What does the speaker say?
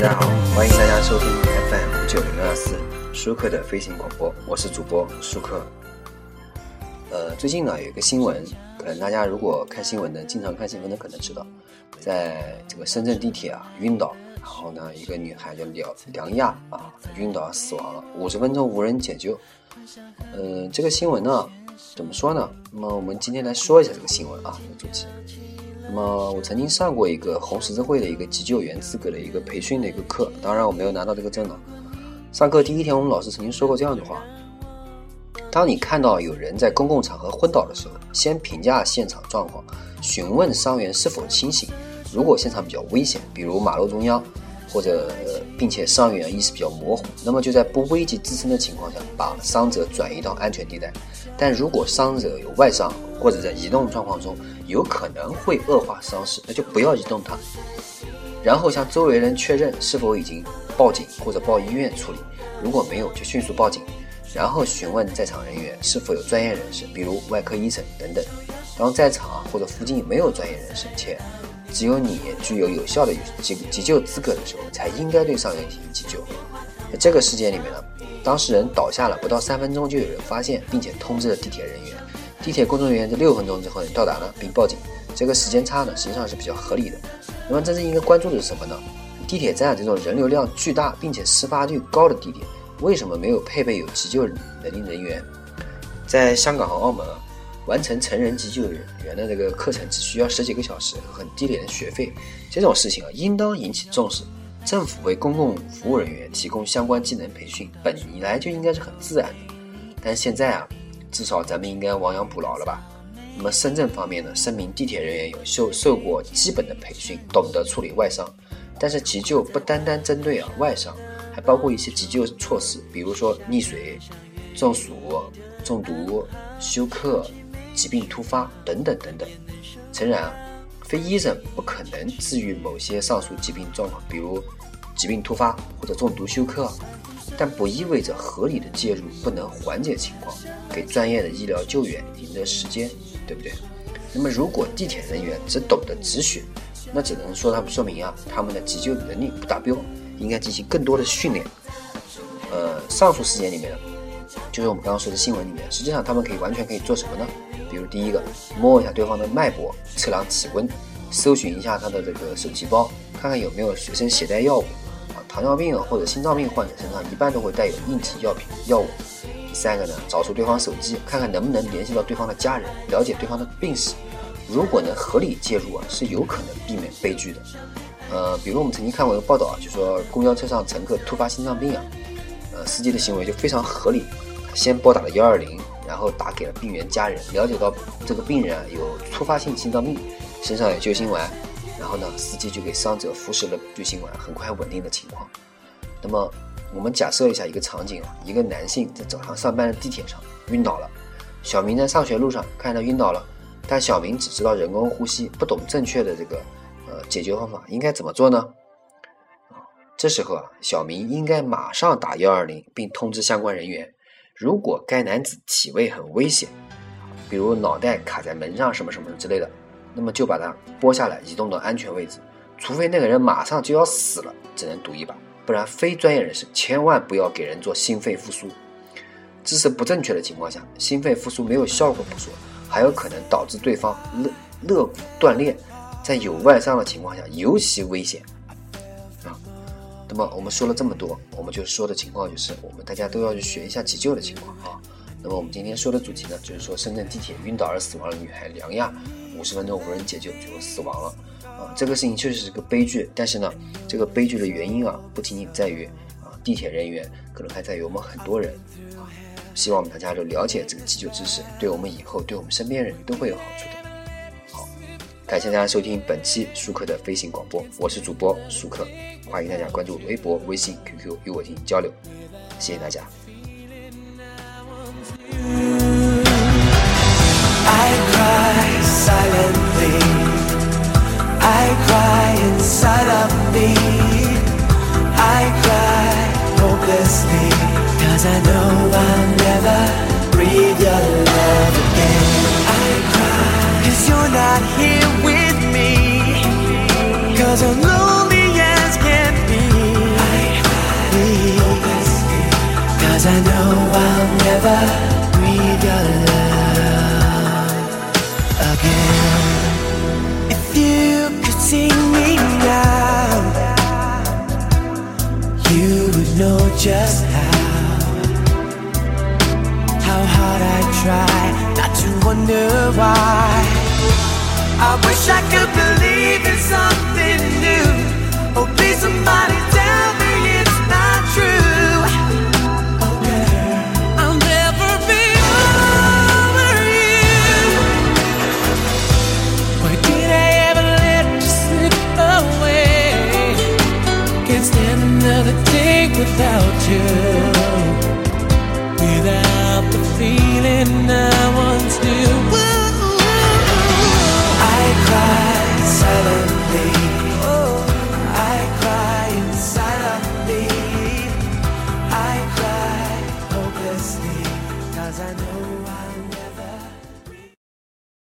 大家好，欢迎大家收听 FM 九零二四舒克的飞行广播，我是主播舒克。呃，最近呢有一个新闻，可能大家如果看新闻的，经常看新闻的可能知道，在这个深圳地铁啊晕倒，然后呢一个女孩叫梁梁亚啊晕倒死亡了，五十分钟无人解救。嗯，这个新闻呢怎么说呢？那么我们今天来说一下这个新闻啊，这个主题。那么我曾经上过一个红十字会的一个急救员资格的一个培训的一个课，当然我没有拿到这个证了。上课第一天，我们老师曾经说过这样的话：当你看到有人在公共场合昏倒的时候，先评价现场状况，询问伤员是否清醒。如果现场比较危险，比如马路中央，或者并且伤员意识比较模糊，那么就在不危及自身的情况下，把伤者转移到安全地带。但如果伤者有外伤，或者在移动状况中有可能会恶化伤势，那就不要移动它。然后向周围人确认是否已经报警或者报医院处理，如果没有就迅速报警。然后询问在场人员是否有专业人士，比如外科医生等等。当在场或者附近没有专业人士，且只有你具有有效的急急救资格的时候，才应该对伤员进行急救。在这个事件里面呢，当事人倒下了不到三分钟，就有人发现并且通知了地铁人员。地铁工作人员在六分钟之后到达了，并报警。这个时间差呢，实际上是比较合理的。那么真正应该关注的是什么呢？地铁站这种人流量巨大并且事发率高的地点，为什么没有配备有急救能力人员？在香港和澳门啊，完成成人急救人员的这个课程只需要十几个小时，很低廉的学费。这种事情啊，应当引起重视。政府为公共服务人员提供相关技能培训，本来就应该是很自然的。但现在啊。至少咱们应该亡羊补牢了吧？那么深圳方面呢，声明地铁人员有受受过基本的培训，懂得处理外伤。但是急救不单单针对啊外伤，还包括一些急救措施，比如说溺水、中暑、中毒、休克、疾病突发等等等等。诚然啊，非医生不可能治愈某些上述疾病状况，比如疾病突发或者中毒休克。但不意味着合理的介入不能缓解情况，给专业的医疗救援赢得时间，对不对？那么如果地铁人员只懂得止血，那只能说他们说明啊，他们的急救能力不达标，应该进行更多的训练。呃，上述事件里面呢，就是我们刚刚说的新闻里面，实际上他们可以完全可以做什么呢？比如第一个，摸一下对方的脉搏，测量体温，搜寻一下他的这个手提包，看看有没有随身携带药物啊。糖尿病啊或者心脏病患者身上一般都会带有应急药品药物。第三个呢，找出对方手机，看看能不能联系到对方的家人，了解对方的病史。如果能合理介入啊，是有可能避免悲剧的。呃，比如我们曾经看过一个报道啊，就说公交车上乘客突发心脏病啊，呃，司机的行为就非常合理，先拨打了幺二零，然后打给了病员家人，了解到这个病人啊有突发性心脏病，身上有救心丸。然后呢，司机就给伤者服食了救心丸，很快稳定的情况。那么，我们假设一下一个场景啊，一个男性在早上上班的地铁上晕倒了，小明在上学路上看到晕倒了，但小明只知道人工呼吸，不懂正确的这个呃解决方法，应该怎么做呢？这时候啊，小明应该马上打幺二零，并通知相关人员。如果该男子体位很危险，比如脑袋卡在门上什么什么之类的。那么就把它拨下来，移动到安全位置。除非那个人马上就要死了，只能赌一把，不然非专业人士千万不要给人做心肺复苏。姿势不正确的情况下，心肺复苏没有效果不说，还有可能导致对方肋肋骨断裂，在有外伤的情况下尤其危险。那么我们说了这么多，我们就说的情况就是，我们大家都要去学一下急救的情况啊。那么我们今天说的主题呢，就是说深圳地铁晕倒而死亡的女孩梁亚。五十分钟无人解救就死亡了，啊，这个事情确实是个悲剧。但是呢，这个悲剧的原因啊，不仅仅在于啊地铁人员，可能还在于我们很多人啊。希望大家都了解这个急救知识，对我们以后对我们身边人都会有好处的。感谢大家收听本期舒克的飞行广播，我是主播舒克，欢迎大家关注微博、微信、QQ 与我进行交流，谢谢大家。Cause I'm lonely as can be. Cause I know I'll never breathe your love again. If you could see me now, you would know just how. How hard I try not to wonder why. I wish I could believe in something new. Oh, please, somebody tell me it's not true. I'll never be over you. Did I ever let you slip away? Can't stand another day without you. Without the feeling I once knew. Right. silent.